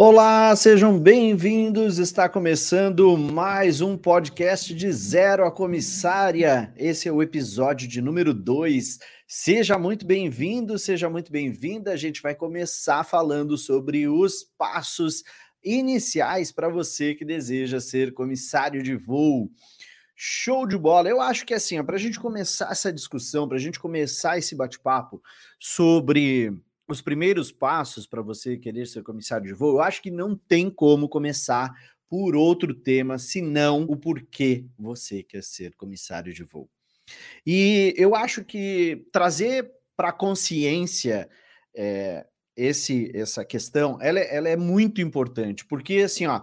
Olá, sejam bem-vindos. Está começando mais um podcast de Zero a Comissária. Esse é o episódio de número 2. Seja muito bem-vindo, seja muito bem-vinda. A gente vai começar falando sobre os passos iniciais para você que deseja ser comissário de voo. Show de bola. Eu acho que assim, para a gente começar essa discussão, para a gente começar esse bate-papo sobre os primeiros passos para você querer ser comissário de voo, eu acho que não tem como começar por outro tema, senão o porquê você quer ser comissário de voo. E eu acho que trazer para a consciência é, esse, essa questão, ela, é, ela é muito importante, porque assim, ó,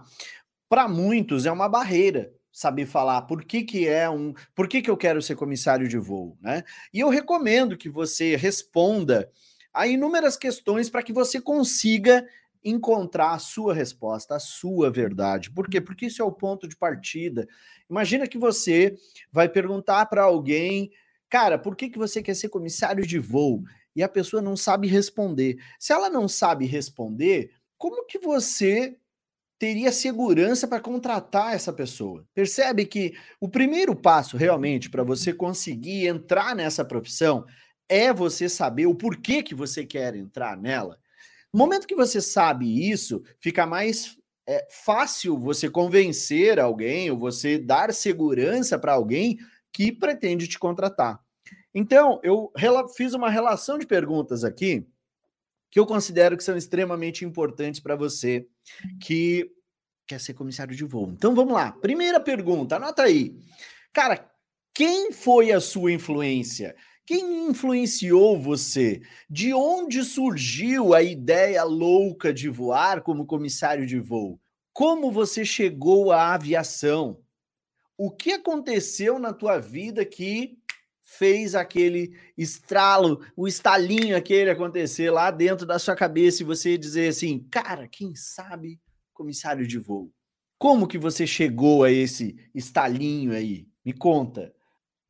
para muitos é uma barreira saber falar por que, que é um, por que, que eu quero ser comissário de voo, né? E eu recomendo que você responda Há inúmeras questões para que você consiga encontrar a sua resposta, a sua verdade. Por quê? Porque isso é o ponto de partida. Imagina que você vai perguntar para alguém, cara, por que, que você quer ser comissário de voo? E a pessoa não sabe responder. Se ela não sabe responder, como que você teria segurança para contratar essa pessoa? Percebe que o primeiro passo realmente para você conseguir entrar nessa profissão é você saber o porquê que você quer entrar nela. No momento que você sabe isso, fica mais é, fácil você convencer alguém ou você dar segurança para alguém que pretende te contratar. Então, eu fiz uma relação de perguntas aqui que eu considero que são extremamente importantes para você que quer ser comissário de voo. Então, vamos lá. Primeira pergunta, anota aí. Cara, quem foi a sua influência? Quem influenciou você? De onde surgiu a ideia louca de voar como comissário de voo? Como você chegou à aviação? O que aconteceu na tua vida que fez aquele estralo, o estalinho aquele acontecer lá dentro da sua cabeça e você dizer assim, cara, quem sabe comissário de voo? Como que você chegou a esse estalinho aí? Me conta.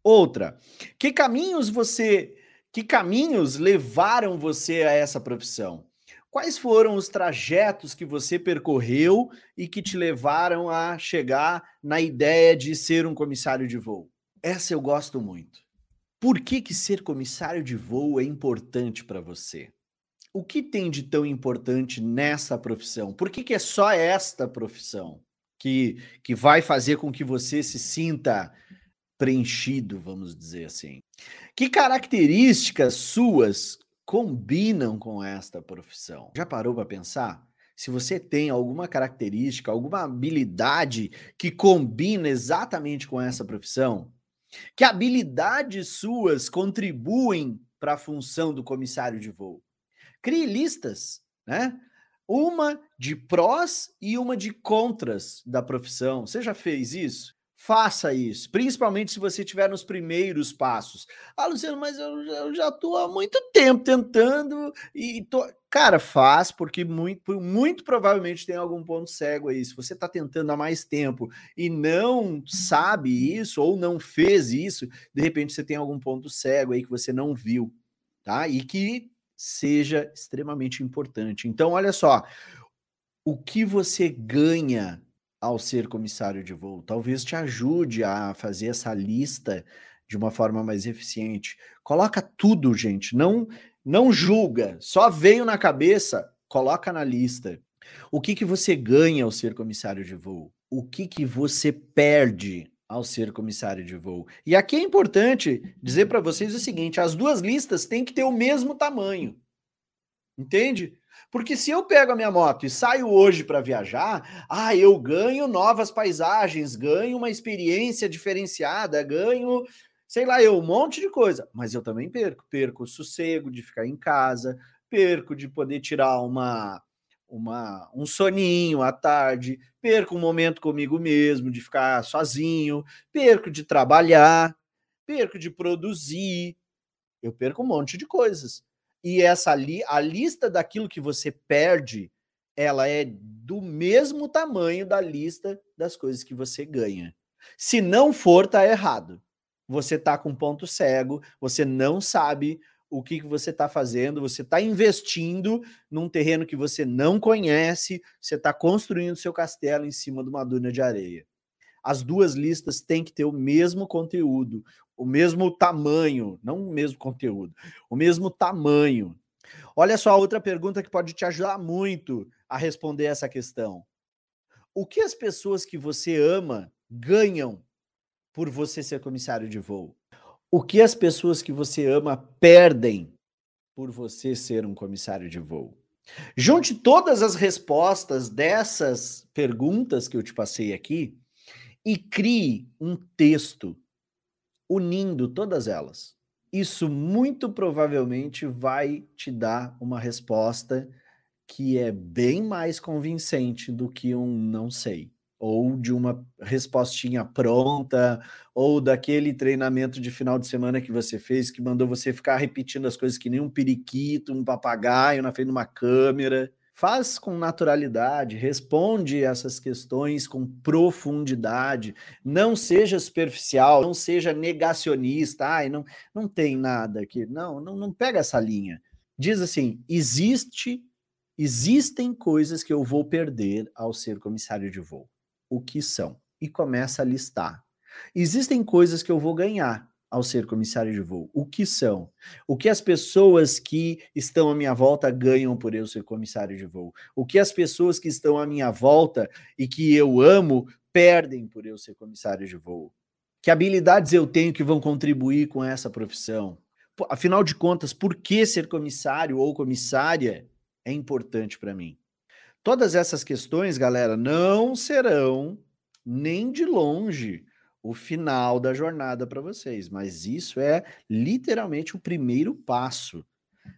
Outra, que caminhos você, que caminhos levaram você a essa profissão? Quais foram os trajetos que você percorreu e que te levaram a chegar na ideia de ser um comissário de voo? Essa eu gosto muito. Por que, que ser comissário de voo é importante para você? O que tem de tão importante nessa profissão? Por que, que é só esta profissão que, que vai fazer com que você se sinta preenchido, vamos dizer assim. Que características suas combinam com esta profissão? Já parou para pensar? Se você tem alguma característica, alguma habilidade que combina exatamente com essa profissão, que habilidades suas contribuem para a função do comissário de voo? Crie listas, né? Uma de prós e uma de contras da profissão. Você já fez isso? Faça isso, principalmente se você estiver nos primeiros passos. Ah, Luciano, mas eu, já estou há muito tempo tentando e tô... Cara, faz, porque muito, muito provavelmente tem algum ponto cego aí. Se você está tentando há mais tempo e não sabe isso ou não fez isso, de repente você tem algum ponto cego aí que você não viu, tá? E que seja extremamente importante. Então, olha só, o que você ganha ao ser comissário de voo. Talvez te ajude a fazer essa lista de uma forma mais eficiente. Coloca tudo, gente. Não não julga. Só veio na cabeça, coloca na lista. O que que você ganha ao ser comissário de voo? O que que você perde ao ser comissário de voo? E aqui é importante dizer para vocês o seguinte: as duas listas têm que ter o mesmo tamanho. Entende? Porque se eu pego a minha moto e saio hoje para viajar, ah, eu ganho novas paisagens, ganho uma experiência diferenciada, ganho, sei lá, eu um monte de coisa, mas eu também perco, perco o sossego de ficar em casa, perco de poder tirar uma uma um soninho à tarde, perco um momento comigo mesmo de ficar sozinho, perco de trabalhar, perco de produzir, eu perco um monte de coisas e essa li a lista daquilo que você perde, ela é do mesmo tamanho da lista das coisas que você ganha. Se não for, tá errado. Você tá com ponto cego, você não sabe o que, que você está fazendo. Você está investindo num terreno que você não conhece, você está construindo seu castelo em cima de uma duna de areia. As duas listas têm que ter o mesmo conteúdo, o mesmo tamanho, não o mesmo conteúdo, o mesmo tamanho. Olha só outra pergunta que pode te ajudar muito a responder essa questão. O que as pessoas que você ama ganham por você ser comissário de voo? O que as pessoas que você ama perdem por você ser um comissário de voo? Junte todas as respostas dessas perguntas que eu te passei aqui e crie um texto unindo todas elas. Isso muito provavelmente vai te dar uma resposta que é bem mais convincente do que um não sei ou de uma respostinha pronta, ou daquele treinamento de final de semana que você fez, que mandou você ficar repetindo as coisas que nem um periquito, um papagaio na frente de uma câmera. Faz com naturalidade, responde essas questões com profundidade, não seja superficial, não seja negacionista, ai, não, não tem nada aqui. Não, não, não pega essa linha. Diz assim: existe, existem coisas que eu vou perder ao ser comissário de voo o que são e começa a listar. Existem coisas que eu vou ganhar ao ser comissário de voo. O que são? O que as pessoas que estão à minha volta ganham por eu ser comissário de voo? O que as pessoas que estão à minha volta e que eu amo perdem por eu ser comissário de voo? Que habilidades eu tenho que vão contribuir com essa profissão? Afinal de contas, por que ser comissário ou comissária é importante para mim? Todas essas questões, galera, não serão nem de longe o final da jornada para vocês, mas isso é literalmente o primeiro passo.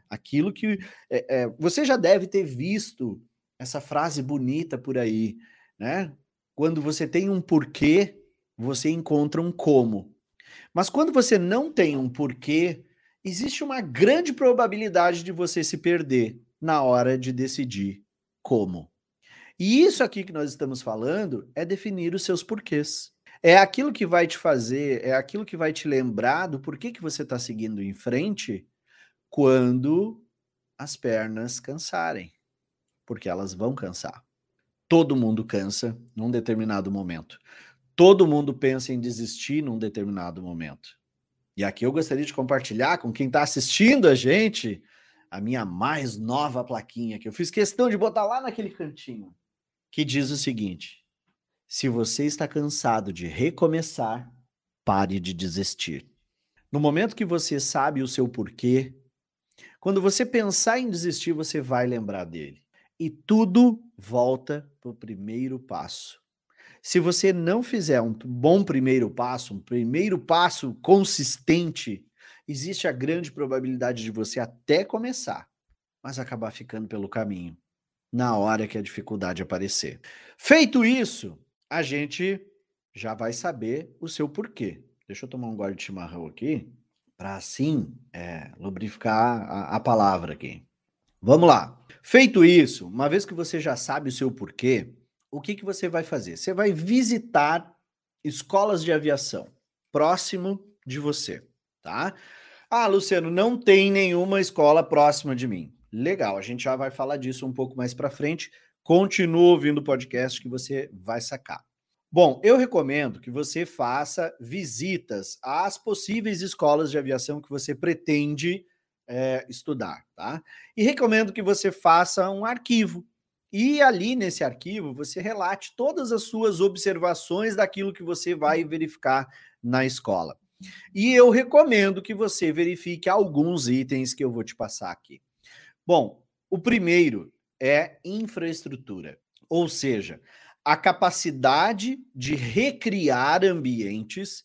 Aquilo que é, é, você já deve ter visto essa frase bonita por aí, né? Quando você tem um porquê, você encontra um como. Mas quando você não tem um porquê, existe uma grande probabilidade de você se perder na hora de decidir como. E isso aqui que nós estamos falando é definir os seus porquês. É aquilo que vai te fazer, é aquilo que vai te lembrar do porquê que você está seguindo em frente quando as pernas cansarem. Porque elas vão cansar. Todo mundo cansa num determinado momento. Todo mundo pensa em desistir num determinado momento. E aqui eu gostaria de compartilhar com quem está assistindo a gente a minha mais nova plaquinha, que eu fiz questão de botar lá naquele cantinho, que diz o seguinte: se você está cansado de recomeçar, pare de desistir. No momento que você sabe o seu porquê, quando você pensar em desistir, você vai lembrar dele. E tudo volta para o primeiro passo. Se você não fizer um bom primeiro passo, um primeiro passo consistente, existe a grande probabilidade de você até começar, mas acabar ficando pelo caminho na hora que a dificuldade aparecer. Feito isso, a gente já vai saber o seu porquê. Deixa eu tomar um gole de chimarrão aqui, para assim é, lubrificar a, a palavra aqui. Vamos lá. Feito isso, uma vez que você já sabe o seu porquê, o que, que você vai fazer? Você vai visitar escolas de aviação próximo de você, tá? Ah, Luciano, não tem nenhuma escola próxima de mim. Legal, a gente já vai falar disso um pouco mais para frente. Continua ouvindo o podcast que você vai sacar. Bom, eu recomendo que você faça visitas às possíveis escolas de aviação que você pretende é, estudar, tá? E recomendo que você faça um arquivo. E ali nesse arquivo você relate todas as suas observações daquilo que você vai verificar na escola. E eu recomendo que você verifique alguns itens que eu vou te passar aqui. Bom, o primeiro é infraestrutura, ou seja, a capacidade de recriar ambientes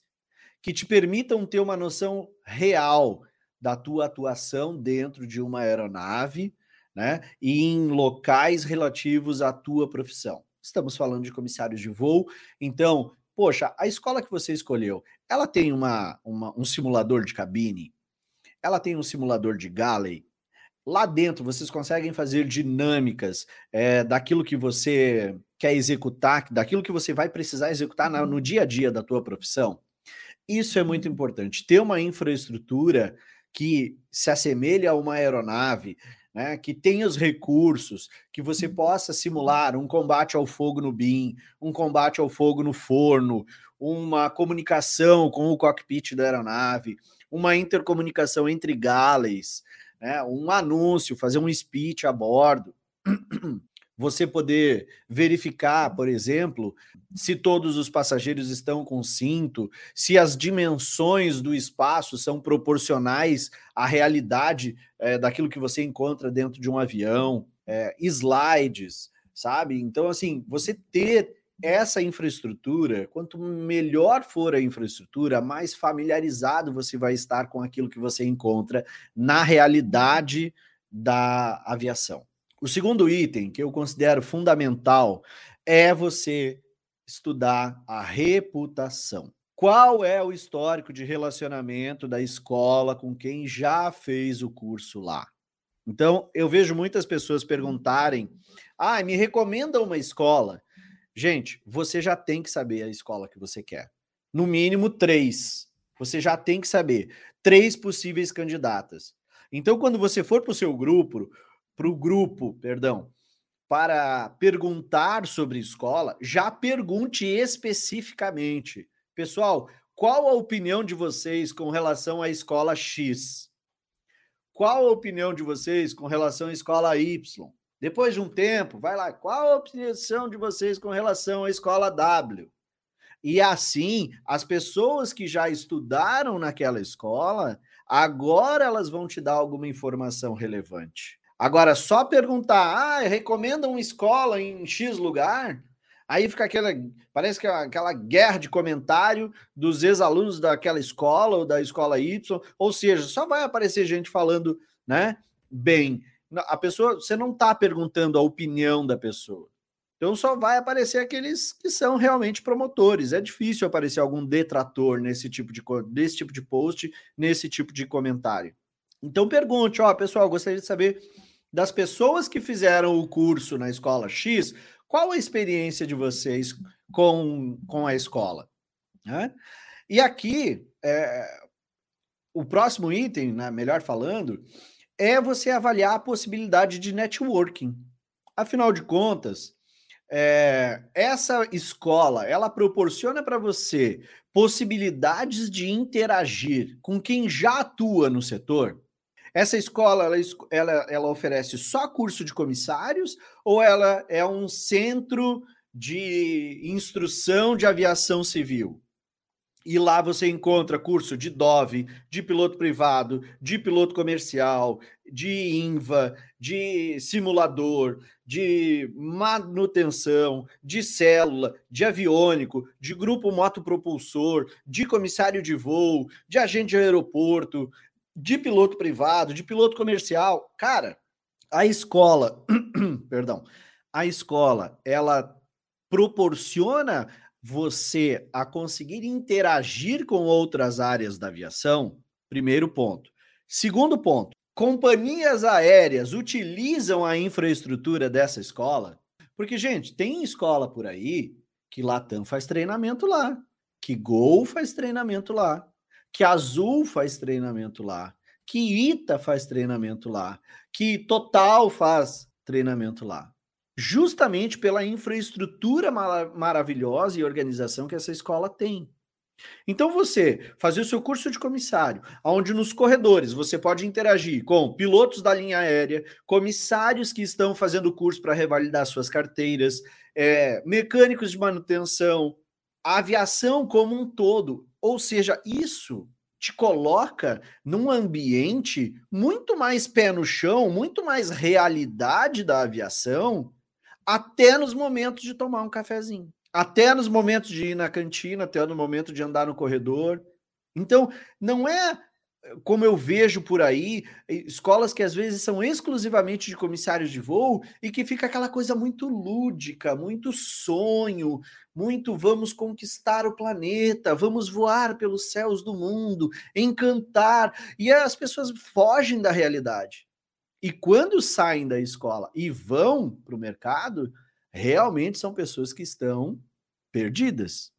que te permitam ter uma noção real da tua atuação dentro de uma aeronave, né, e em locais relativos à tua profissão. Estamos falando de comissários de voo, então poxa, a escola que você escolheu, ela tem uma, uma, um simulador de cabine, ela tem um simulador de galley. Lá dentro vocês conseguem fazer dinâmicas é, daquilo que você quer executar, daquilo que você vai precisar executar no, no dia a dia da tua profissão. Isso é muito importante. Ter uma infraestrutura que se assemelhe a uma aeronave, né, que tenha os recursos, que você possa simular um combate ao fogo no BIM, um combate ao fogo no forno, uma comunicação com o cockpit da aeronave, uma intercomunicação entre galleys, né, um anúncio, fazer um speech a bordo. Você poder verificar, por exemplo, se todos os passageiros estão com cinto, se as dimensões do espaço são proporcionais à realidade é, daquilo que você encontra dentro de um avião, é, slides, sabe? Então, assim, você ter essa infraestrutura, quanto melhor for a infraestrutura, mais familiarizado você vai estar com aquilo que você encontra na realidade da aviação. O segundo item que eu considero fundamental é você estudar a reputação. Qual é o histórico de relacionamento da escola com quem já fez o curso lá? Então, eu vejo muitas pessoas perguntarem: ah, me recomenda uma escola. Gente, você já tem que saber a escola que você quer. No mínimo três. Você já tem que saber. Três possíveis candidatas. Então, quando você for para o seu grupo, para o grupo, perdão, para perguntar sobre escola, já pergunte especificamente. Pessoal, qual a opinião de vocês com relação à escola X? Qual a opinião de vocês com relação à escola Y? Depois de um tempo, vai lá, qual a opinião de vocês com relação à escola W? E assim, as pessoas que já estudaram naquela escola, agora elas vão te dar alguma informação relevante. Agora, só perguntar, ah, recomenda uma escola em X lugar, aí fica aquela, parece que é aquela guerra de comentário dos ex-alunos daquela escola ou da escola Y, ou seja, só vai aparecer gente falando, né, bem. A pessoa, você não está perguntando a opinião da pessoa. Então só vai aparecer aqueles que são realmente promotores. É difícil aparecer algum detrator nesse tipo de, desse tipo de post, nesse tipo de comentário. Então pergunte, ó, pessoal, gostaria de saber das pessoas que fizeram o curso na escola X, qual a experiência de vocês com, com a escola? Né? E aqui, é, o próximo item, né, melhor falando, é você avaliar a possibilidade de networking. Afinal de contas, é, essa escola ela proporciona para você possibilidades de interagir com quem já atua no setor. Essa escola, ela, ela, ela oferece só curso de comissários ou ela é um centro de instrução de aviação civil? E lá você encontra curso de DOV, de piloto privado, de piloto comercial, de INVA, de simulador, de manutenção, de célula, de aviônico, de grupo motopropulsor, de comissário de voo, de agente de aeroporto, de piloto privado, de piloto comercial. Cara, a escola, perdão, a escola, ela proporciona você a conseguir interagir com outras áreas da aviação. Primeiro ponto. Segundo ponto, companhias aéreas utilizam a infraestrutura dessa escola? Porque, gente, tem escola por aí que Latam faz treinamento lá, que Gol faz treinamento lá, que Azul faz treinamento lá, que Ita faz treinamento lá, que Total faz treinamento lá. Justamente pela infraestrutura maravilhosa e organização que essa escola tem. Então você fazer o seu curso de comissário, onde nos corredores você pode interagir com pilotos da linha aérea, comissários que estão fazendo curso para revalidar suas carteiras, é, mecânicos de manutenção, aviação como um todo. Ou seja, isso te coloca num ambiente muito mais pé no chão, muito mais realidade da aviação, até nos momentos de tomar um cafezinho, até nos momentos de ir na cantina, até no momento de andar no corredor. Então, não é como eu vejo por aí, escolas que às vezes são exclusivamente de comissários de voo e que fica aquela coisa muito lúdica, muito sonho, muito vamos conquistar o planeta, vamos voar pelos céus do mundo, encantar, e as pessoas fogem da realidade. E quando saem da escola e vão para o mercado, realmente são pessoas que estão perdidas.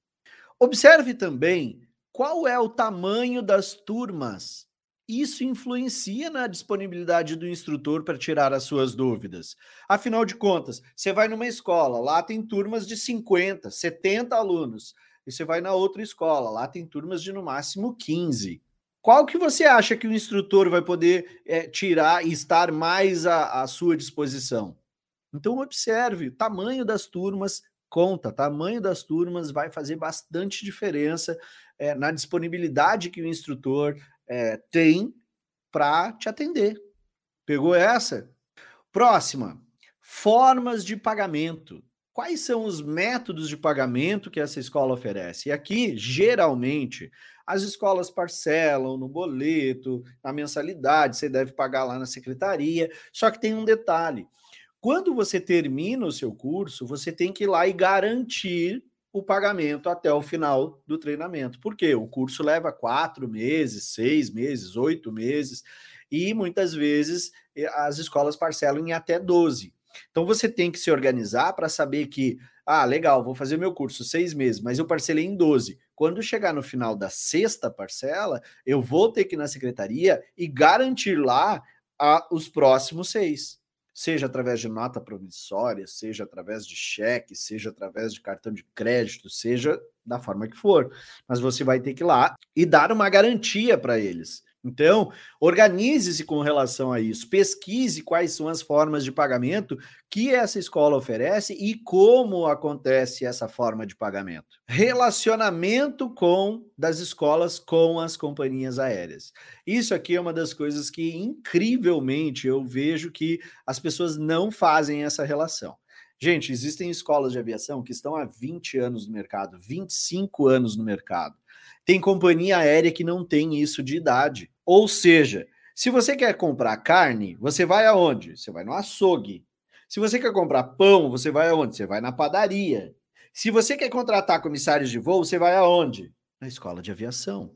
Observe também qual é o tamanho das turmas isso influencia na disponibilidade do instrutor para tirar as suas dúvidas. Afinal de contas, você vai numa escola, lá tem turmas de 50, 70 alunos, e você vai na outra escola, lá tem turmas de no máximo 15. Qual que você acha que o instrutor vai poder é, tirar e estar mais à, à sua disposição? Então, observe, o tamanho das turmas conta, tamanho das turmas vai fazer bastante diferença é, na disponibilidade que o instrutor é, tem para te atender. Pegou essa? Próxima, formas de pagamento. Quais são os métodos de pagamento que essa escola oferece? E aqui, geralmente, as escolas parcelam no boleto, na mensalidade, você deve pagar lá na secretaria. Só que tem um detalhe: quando você termina o seu curso, você tem que ir lá e garantir o pagamento até o final do treinamento. Por quê? O curso leva quatro meses, seis meses, oito meses, e muitas vezes eh, as escolas parcelam em até 12. Então você tem que se organizar para saber que, ah, legal, vou fazer meu curso seis meses, mas eu parcelei em 12. Quando chegar no final da sexta parcela, eu vou ter que ir na secretaria e garantir lá a, os próximos seis seja através de nota promissória, seja através de cheque, seja através de cartão de crédito, seja da forma que for. Mas você vai ter que ir lá e dar uma garantia para eles. Então, organize-se com relação a isso, pesquise quais são as formas de pagamento que essa escola oferece e como acontece essa forma de pagamento. Relacionamento com das escolas com as companhias aéreas. Isso aqui é uma das coisas que incrivelmente eu vejo que as pessoas não fazem essa relação. Gente, existem escolas de aviação que estão há 20 anos no mercado, 25 anos no mercado. Tem companhia aérea que não tem isso de idade. Ou seja, se você quer comprar carne, você vai aonde? Você vai no açougue. Se você quer comprar pão, você vai aonde? Você vai na padaria. Se você quer contratar comissários de voo, você vai aonde? Na escola de aviação.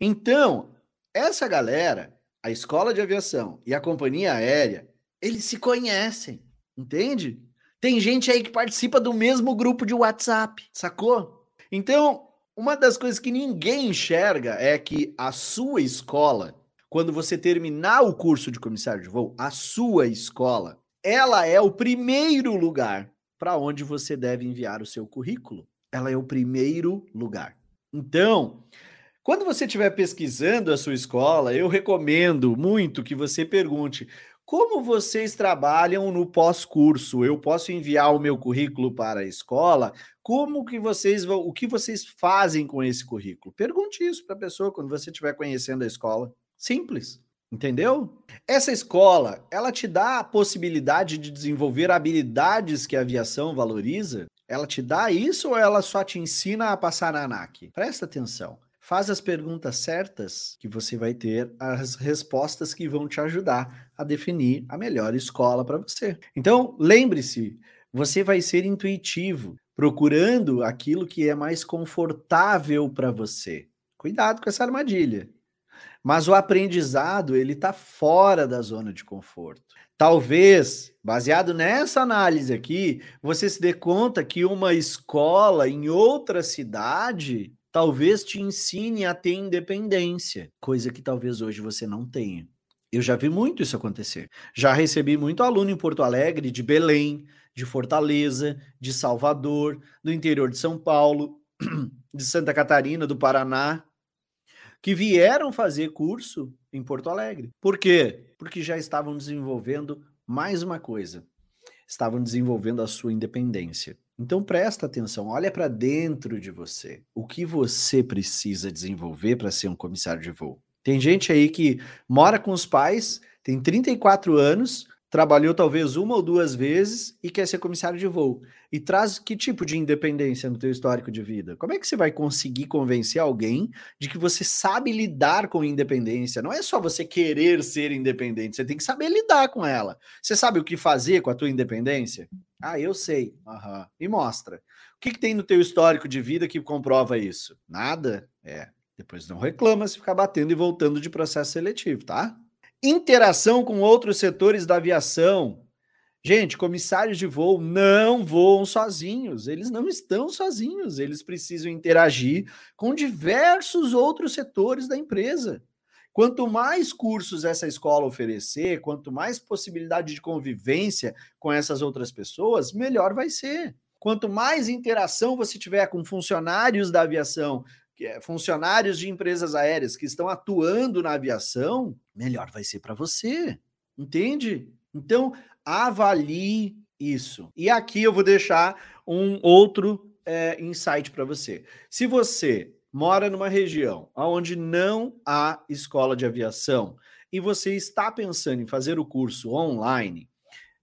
Então, essa galera, a escola de aviação e a companhia aérea, eles se conhecem, entende? Tem gente aí que participa do mesmo grupo de WhatsApp, sacou? Então, uma das coisas que ninguém enxerga é que a sua escola, quando você terminar o curso de comissário de voo, a sua escola, ela é o primeiro lugar para onde você deve enviar o seu currículo. Ela é o primeiro lugar. Então, quando você estiver pesquisando a sua escola, eu recomendo muito que você pergunte como vocês trabalham no pós-curso? Eu posso enviar o meu currículo para a escola? Como que vocês vão, o que vocês fazem com esse currículo? Pergunte isso para a pessoa quando você estiver conhecendo a escola. Simples. Entendeu? Essa escola, ela te dá a possibilidade de desenvolver habilidades que a aviação valoriza? Ela te dá isso ou ela só te ensina a passar na ANAC? Presta atenção. Faz as perguntas certas que você vai ter as respostas que vão te ajudar a definir a melhor escola para você. Então, lembre-se, você vai ser intuitivo, procurando aquilo que é mais confortável para você. Cuidado com essa armadilha. Mas o aprendizado, ele está fora da zona de conforto. Talvez, baseado nessa análise aqui, você se dê conta que uma escola em outra cidade talvez te ensine a ter independência, coisa que talvez hoje você não tenha. Eu já vi muito isso acontecer. Já recebi muito aluno em Porto Alegre, de Belém, de Fortaleza, de Salvador, do interior de São Paulo, de Santa Catarina, do Paraná, que vieram fazer curso em Porto Alegre. Por quê? Porque já estavam desenvolvendo mais uma coisa. Estavam desenvolvendo a sua independência. Então presta atenção, olha para dentro de você. O que você precisa desenvolver para ser um comissário de voo? Tem gente aí que mora com os pais, tem 34 anos, trabalhou talvez uma ou duas vezes e quer ser comissário de voo. E traz que tipo de independência no teu histórico de vida? Como é que você vai conseguir convencer alguém de que você sabe lidar com independência? Não é só você querer ser independente, você tem que saber lidar com ela. Você sabe o que fazer com a tua independência? Ah, eu sei. Uhum. E mostra. O que, que tem no teu histórico de vida que comprova isso? Nada? É. Depois não reclama se ficar batendo e voltando de processo seletivo, tá? Interação com outros setores da aviação. Gente, comissários de voo não voam sozinhos, eles não estão sozinhos, eles precisam interagir com diversos outros setores da empresa. Quanto mais cursos essa escola oferecer, quanto mais possibilidade de convivência com essas outras pessoas, melhor vai ser. Quanto mais interação você tiver com funcionários da aviação, funcionários de empresas aéreas que estão atuando na aviação, melhor vai ser para você. Entende? Então, avalie isso. E aqui eu vou deixar um outro é, insight para você. Se você mora numa região onde não há escola de aviação e você está pensando em fazer o curso online,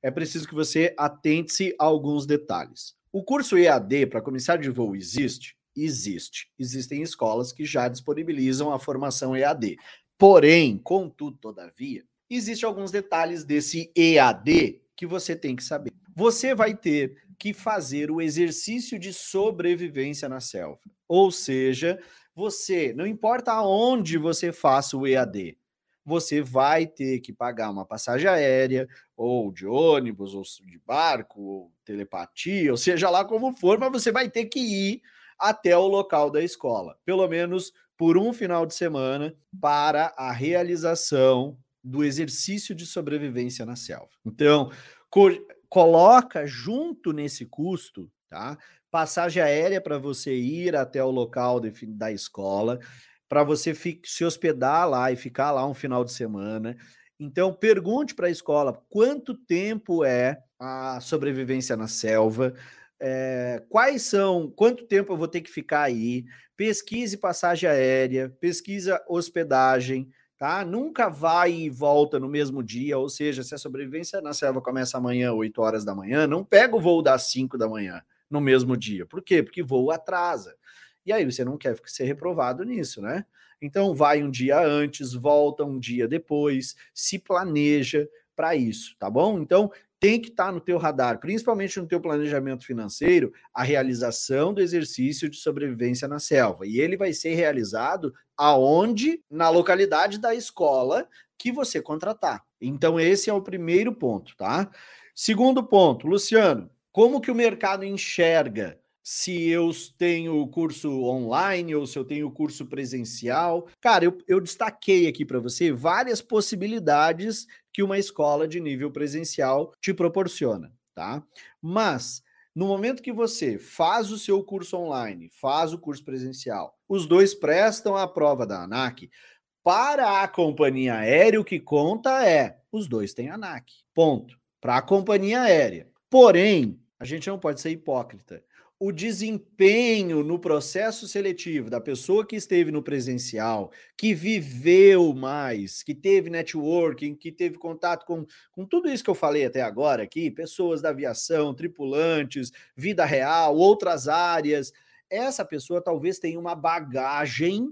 é preciso que você atente-se a alguns detalhes. O curso EAD para comissário de voo existe? Existe. Existem escolas que já disponibilizam a formação EAD. Porém, contudo, todavia, existem alguns detalhes desse EAD que você tem que saber. Você vai ter que fazer o exercício de sobrevivência na selva. Ou seja, você, não importa aonde você faça o EAD, você vai ter que pagar uma passagem aérea, ou de ônibus, ou de barco, ou telepatia, ou seja lá como for, mas você vai ter que ir até o local da escola, pelo menos por um final de semana, para a realização do exercício de sobrevivência na selva. Então, co coloca junto nesse custo, tá? Passagem aérea para você ir até o local de, da escola, para você se hospedar lá e ficar lá um final de semana. Então, pergunte para a escola quanto tempo é a sobrevivência na selva, é, quais são, quanto tempo eu vou ter que ficar aí, pesquise passagem aérea, pesquisa hospedagem, tá? Nunca vai e volta no mesmo dia, ou seja, se a sobrevivência na selva começa amanhã, 8 horas da manhã, não pega o voo das 5 da manhã no mesmo dia. Por quê? Porque voo atrasa. E aí você não quer ser reprovado nisso, né? Então vai um dia antes, volta um dia depois, se planeja para isso, tá bom? Então tem que estar tá no teu radar, principalmente no teu planejamento financeiro, a realização do exercício de sobrevivência na selva. E ele vai ser realizado aonde? Na localidade da escola que você contratar. Então esse é o primeiro ponto, tá? Segundo ponto, Luciano, como que o mercado enxerga se eu tenho o curso online ou se eu tenho o curso presencial. Cara, eu, eu destaquei aqui para você várias possibilidades que uma escola de nível presencial te proporciona, tá? Mas no momento que você faz o seu curso online, faz o curso presencial, os dois prestam a prova da ANAC. Para a companhia aérea, o que conta é os dois têm ANAC. Ponto. Para a companhia aérea. Porém, a gente não pode ser hipócrita o desempenho no processo seletivo da pessoa que esteve no presencial, que viveu mais, que teve networking, que teve contato com, com tudo isso que eu falei até agora aqui, pessoas da aviação, tripulantes, vida real, outras áreas, essa pessoa talvez tenha uma bagagem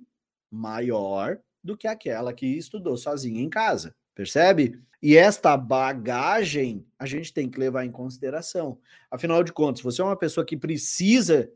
maior do que aquela que estudou sozinha em casa, percebe? E esta bagagem a gente tem que levar em consideração. Afinal de contas, você é uma pessoa que precisa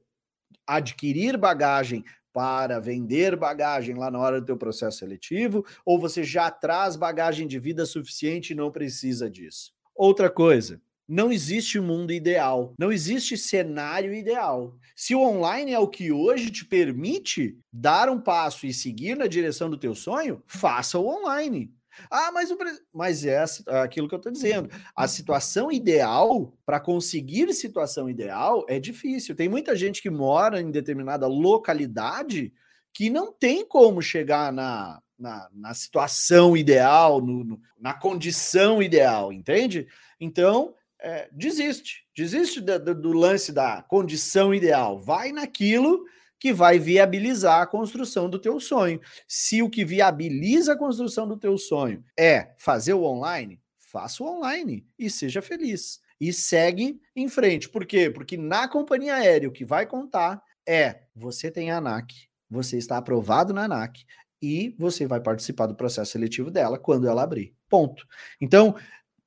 adquirir bagagem para vender bagagem lá na hora do teu processo seletivo, ou você já traz bagagem de vida suficiente e não precisa disso. Outra coisa, não existe mundo ideal, não existe cenário ideal. Se o online é o que hoje te permite dar um passo e seguir na direção do teu sonho, faça o online. Ah, mas, o, mas é aquilo que eu estou dizendo. A situação ideal, para conseguir situação ideal, é difícil. Tem muita gente que mora em determinada localidade que não tem como chegar na, na, na situação ideal, no, no, na condição ideal, entende? Então, é, desiste. Desiste do, do, do lance da condição ideal. Vai naquilo que vai viabilizar a construção do teu sonho. Se o que viabiliza a construção do teu sonho é fazer o online, faça o online e seja feliz. E segue em frente. Por quê? Porque na companhia aérea o que vai contar é você tem a ANAC, você está aprovado na ANAC e você vai participar do processo seletivo dela quando ela abrir. Ponto. Então,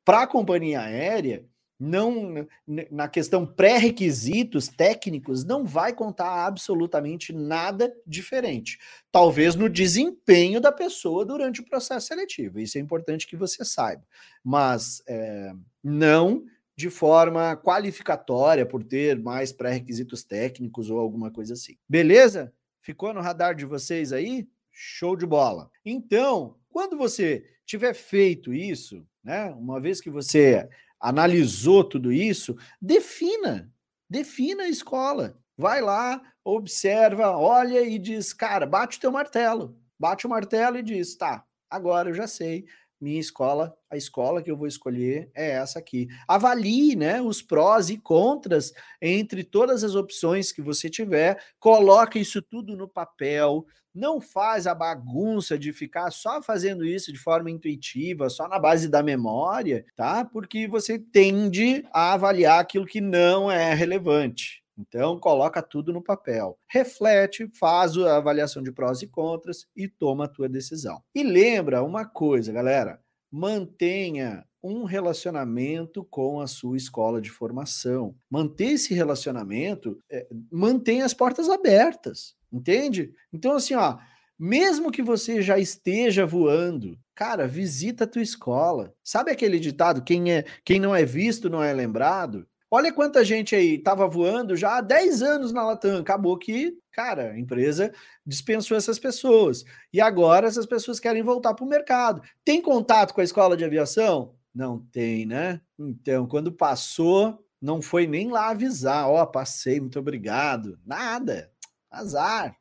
para a companhia aérea, não na questão pré-requisitos técnicos não vai contar absolutamente nada diferente. Talvez no desempenho da pessoa durante o processo seletivo. Isso é importante que você saiba, mas é, não de forma qualificatória por ter mais pré-requisitos técnicos ou alguma coisa assim. Beleza? Ficou no radar de vocês aí? Show de bola. Então, Quando você tiver feito isso, né, uma vez que você analisou tudo isso, defina, defina a escola. Vai lá, observa, olha e diz, cara, bate o teu martelo. Bate o martelo e diz, tá, agora eu já sei, minha escola, a escola que eu vou escolher é essa aqui. Avalie, né, os prós e contras entre todas as opções que você tiver, coloque isso tudo no papel, não faz a bagunça de ficar só fazendo isso de forma intuitiva, só na base da memória, tá? Porque você tende a avaliar aquilo que não é relevante. Então, coloca tudo no papel. Reflete, faz a avaliação de prós e contras e toma a tua decisão. E lembra uma coisa, galera, mantenha um relacionamento com a sua escola de formação. Manter esse relacionamento, é, mantenha as portas abertas, entende? Então, assim, ó, mesmo que você já esteja voando, cara, visita a tua escola. Sabe aquele ditado, quem, é, quem não é visto não é lembrado? Olha quanta gente aí estava voando já há 10 anos na Latam. Acabou que, cara, a empresa dispensou essas pessoas. E agora essas pessoas querem voltar para o mercado. Tem contato com a escola de aviação? Não tem, né? Então, quando passou, não foi nem lá avisar. Ó, oh, passei, muito obrigado. Nada. Azar.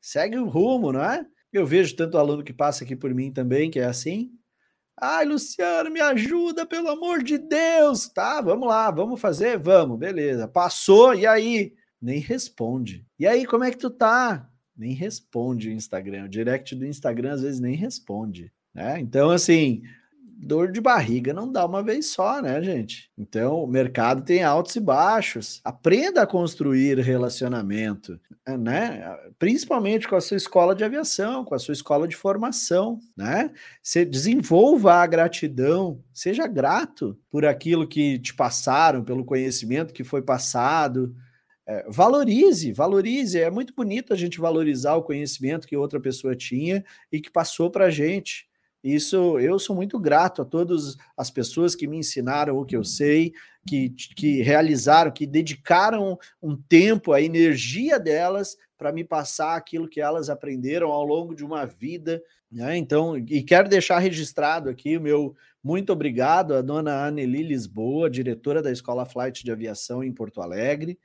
Segue o rumo, não é? Eu vejo tanto aluno que passa aqui por mim também, que é assim. Ai, Luciano, me ajuda, pelo amor de Deus. Tá, vamos lá, vamos fazer? Vamos, beleza. Passou, e aí? Nem responde. E aí, como é que tu tá? Nem responde o Instagram. O direct do Instagram às vezes nem responde. Né? Então, assim, dor de barriga não dá uma vez só, né, gente? Então, o mercado tem altos e baixos. Aprenda a construir relacionamento, né? Principalmente com a sua escola de aviação, com a sua escola de formação, né? Você desenvolva a gratidão, seja grato por aquilo que te passaram, pelo conhecimento que foi passado. É, valorize, valorize. É muito bonito a gente valorizar o conhecimento que outra pessoa tinha e que passou para a gente. Isso eu sou muito grato a todas as pessoas que me ensinaram o que eu sei, que, que realizaram, que dedicaram um tempo, a energia delas para me passar aquilo que elas aprenderam ao longo de uma vida. Né? Então, e quero deixar registrado aqui o meu muito obrigado à dona Anneli Lisboa, diretora da Escola Flight de Aviação em Porto Alegre.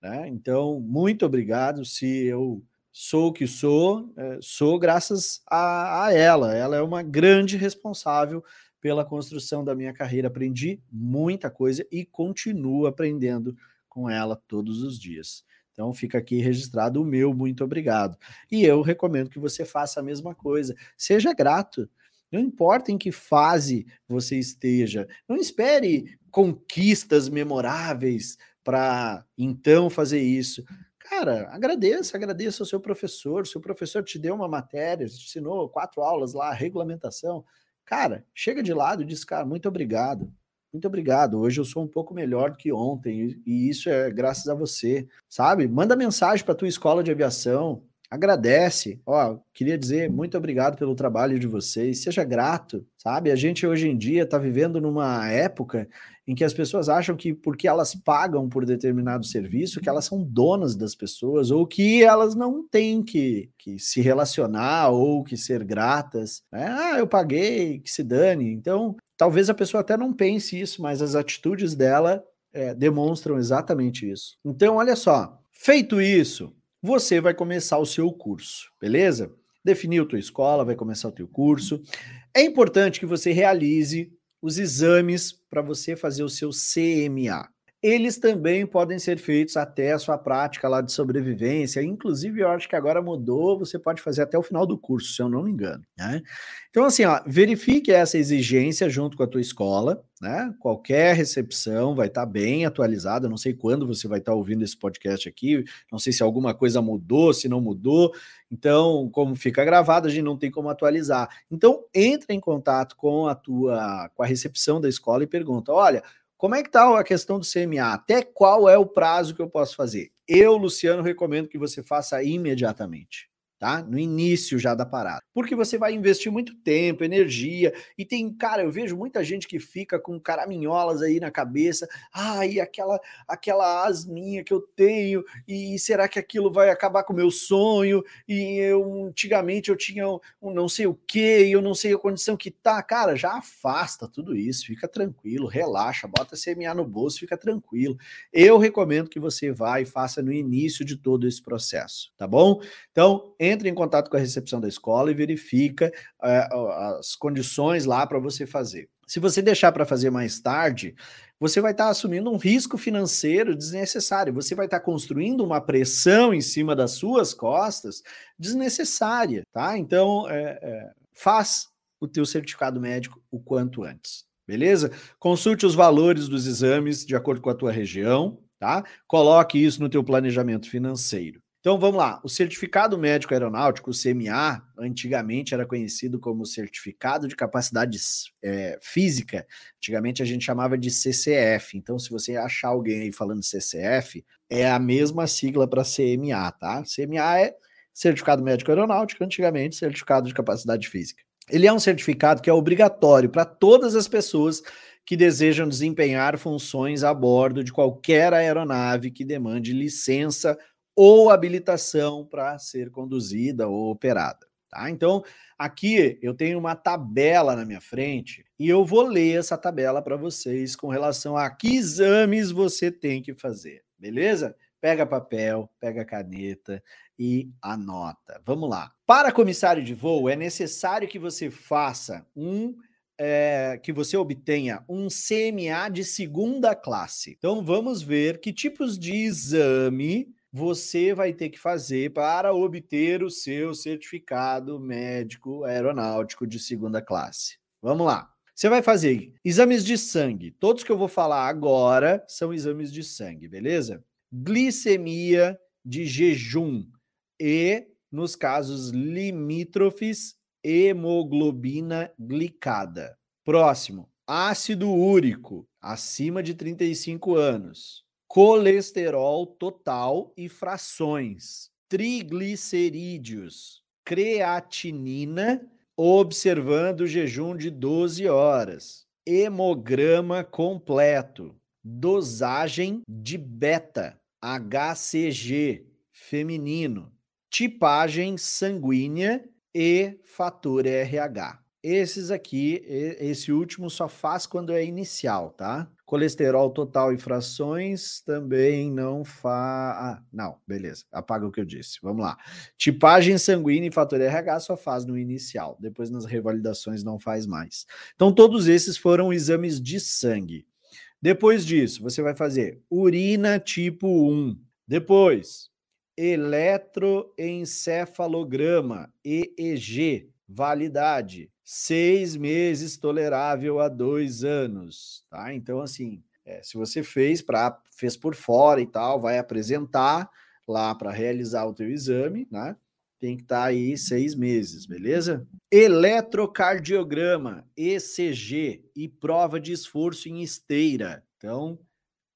Né? Então, muito obrigado. Se eu sou o que sou, é, sou graças a, a, ela. Ela é uma grande responsável pela construção da minha carreira. Aprendi muita coisa e continuo aprendendo com ela todos os dias. Então fica aqui registrado o meu muito obrigado. E eu recomendo que você faça a mesma coisa. Seja grato. Não importa em que fase você esteja, não espere conquistas memoráveis para então fazer isso. Cara, agradeça, agradeça ao seu professor. Se o professor te deu uma matéria, te ensinou quatro aulas lá, regulamentação. Cara, chega de lado e diz, cara, muito obrigado. Muito obrigado. Hoje eu sou um pouco melhor do que ontem e isso é graças a você, sabe? Manda mensagem para tua escola de aviação, agradece. Ó, queria dizer muito obrigado pelo trabalho de vocês. Seja grato, sabe? A gente hoje em dia está vivendo numa época em que as pessoas acham que porque elas pagam por determinado serviço, que elas são donas das pessoas ou que elas não têm que, que se relacionar ou que ser gratas. Né? Ah, eu paguei, que se dane. Então, talvez a pessoa até não pense isso, mas as atitudes dela é, demonstram exatamente isso. Então, olha só. Feito isso, você vai começar o seu curso, beleza? Definiu tua escola, vai começar o teu curso. É importante que você realize os exames para você fazer o seu CMA eles também podem ser feitos até a sua prática lá de sobrevivência. Inclusive, eu acho que agora mudou, você pode fazer até o final do curso, se eu não me engano. Né? Então, assim, ó, verifique essa exigência junto com a tua escola, né? Qualquer recepção vai estar tá bem atualizada. Não sei quando você vai estar tá ouvindo esse podcast aqui, não sei se alguma coisa mudou, se não mudou. Então, como fica gravado, a gente não tem como atualizar. Então, entra em contato com a tua com a recepção da escola e pergunta: olha como é que está a questão do CMA? Até qual é o prazo que eu posso fazer? Eu, Luciano, recomendo que você faça imediatamente. Tá? No início já da parada. Porque você vai investir muito tempo, energia, e tem, cara, eu vejo muita gente que fica com caraminholas aí na cabeça, ah, e aquela aquela asminha que eu tenho, e será que aquilo vai acabar com o meu sonho? E eu antigamente eu tinha um, um não sei o que, eu não sei a condição que tá, cara, já afasta tudo isso, fica tranquilo, relaxa, bota CMA no bolso, fica tranquilo. Eu recomendo que você vá e faça no início de todo esse processo, tá bom? Então, entre em contato com a recepção da escola e verifica é, as condições lá para você fazer. Se você deixar para fazer mais tarde, você vai estar tá assumindo um risco financeiro desnecessário. Você vai estar tá construindo uma pressão em cima das suas costas desnecessária, tá? Então, é, é, faz o teu certificado médico o quanto antes, beleza? Consulte os valores dos exames de acordo com a tua região, tá? Coloque isso no teu planejamento financeiro. Então vamos lá, o certificado médico aeronáutico, o CMA, antigamente era conhecido como certificado de capacidade é, física. Antigamente a gente chamava de CCF. Então, se você achar alguém aí falando CCF, é a mesma sigla para CMA, tá? CMA é certificado médico aeronáutico, antigamente certificado de capacidade física. Ele é um certificado que é obrigatório para todas as pessoas que desejam desempenhar funções a bordo de qualquer aeronave que demande licença ou habilitação para ser conduzida ou operada. Tá? Então, aqui eu tenho uma tabela na minha frente e eu vou ler essa tabela para vocês com relação a que exames você tem que fazer, beleza? Pega papel, pega caneta e anota. Vamos lá. Para comissário de voo, é necessário que você faça um é, que você obtenha um CMA de segunda classe. Então vamos ver que tipos de exame você vai ter que fazer para obter o seu certificado médico aeronáutico de segunda classe. Vamos lá. Você vai fazer exames de sangue. Todos que eu vou falar agora são exames de sangue, beleza? Glicemia de jejum e, nos casos limítrofes, hemoglobina glicada. Próximo, ácido úrico, acima de 35 anos colesterol total e frações, triglicerídeos, creatinina, observando o jejum de 12 horas, hemograma completo, dosagem de beta, HCG feminino, tipagem sanguínea e fator RH. Esses aqui, esse último só faz quando é inicial, tá? Colesterol total e frações também não faz. Ah, não, beleza. Apaga o que eu disse. Vamos lá. Tipagem sanguínea e fator RH só faz no inicial. Depois nas revalidações não faz mais. Então, todos esses foram exames de sangue. Depois disso, você vai fazer urina tipo 1. Depois, eletroencefalograma, EEG, validade seis meses tolerável a dois anos, tá? Então, assim, é, se você fez para fez por fora e tal, vai apresentar lá para realizar o teu exame, né? Tem que estar tá aí seis meses, beleza? Eletrocardiograma, ECG e prova de esforço em esteira. Então,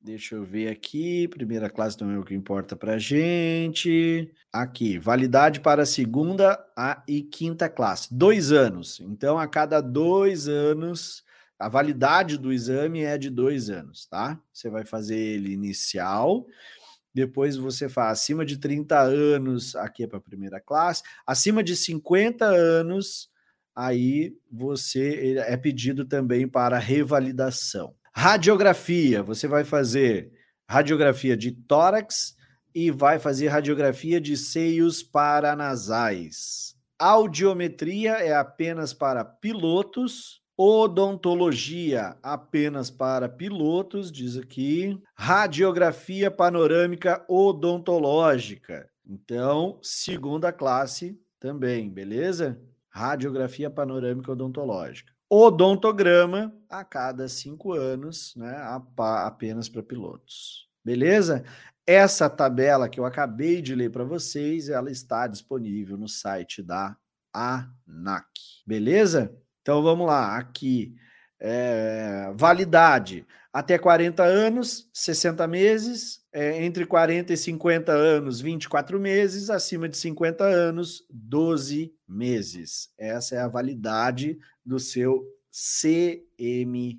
Deixa eu ver aqui. Primeira classe não é o que importa para gente. Aqui, validade para segunda a e quinta classe. Dois anos. Então, a cada dois anos, a validade do exame é de dois anos, tá? Você vai fazer ele inicial. Depois você faz acima de 30 anos, aqui é para a primeira classe. Acima de 50 anos, aí você é pedido também para revalidação. Radiografia, você vai fazer radiografia de tórax e vai fazer radiografia de seios paranasais. Audiometria é apenas para pilotos. Odontologia apenas para pilotos, diz aqui. Radiografia panorâmica odontológica. Então, segunda classe também, beleza? Radiografia panorâmica odontológica odontograma a cada cinco anos, né, apenas para pilotos. Beleza? Essa tabela que eu acabei de ler para vocês, ela está disponível no site da ANAC. Beleza? Então vamos lá, aqui. É, validade até 40 anos, 60 meses, é, entre 40 e 50 anos, 24 meses, acima de 50 anos, 12 meses. Essa é a validade do seu CMA.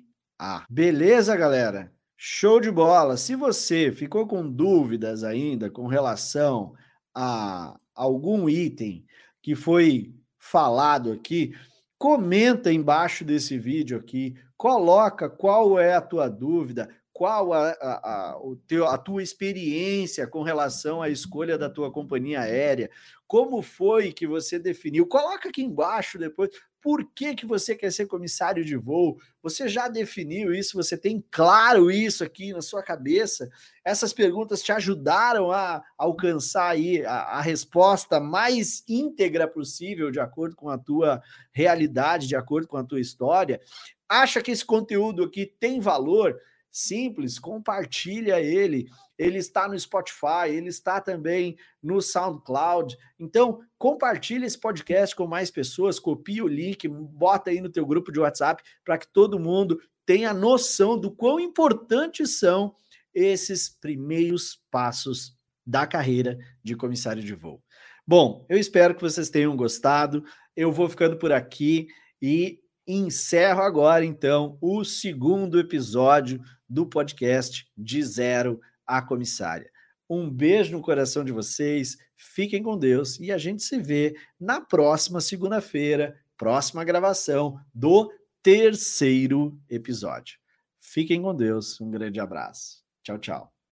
Beleza, galera? Show de bola! Se você ficou com dúvidas ainda com relação a algum item que foi falado aqui, comenta embaixo desse vídeo aqui, coloca qual é a tua dúvida, qual a, a, a, o teu, a tua experiência com relação à escolha da tua companhia aérea, como foi que você definiu, coloca aqui embaixo depois, por que, que você quer ser comissário de voo? Você já definiu isso? Você tem claro isso aqui na sua cabeça? Essas perguntas te ajudaram a alcançar aí a, a resposta mais íntegra possível, de acordo com a tua realidade, de acordo com a tua história? Acha que esse conteúdo aqui tem valor? Simples, compartilha ele. Ele está no Spotify, ele está também no SoundCloud. Então, compartilha esse podcast com mais pessoas, copia o link, bota aí no teu grupo de WhatsApp para que todo mundo tenha noção do quão importantes são esses primeiros passos da carreira de comissário de voo. Bom, eu espero que vocês tenham gostado. Eu vou ficando por aqui e encerro agora então o segundo episódio do podcast De Zero a Comissária. Um beijo no coração de vocês, fiquem com Deus e a gente se vê na próxima segunda-feira, próxima gravação do terceiro episódio. Fiquem com Deus, um grande abraço. Tchau, tchau.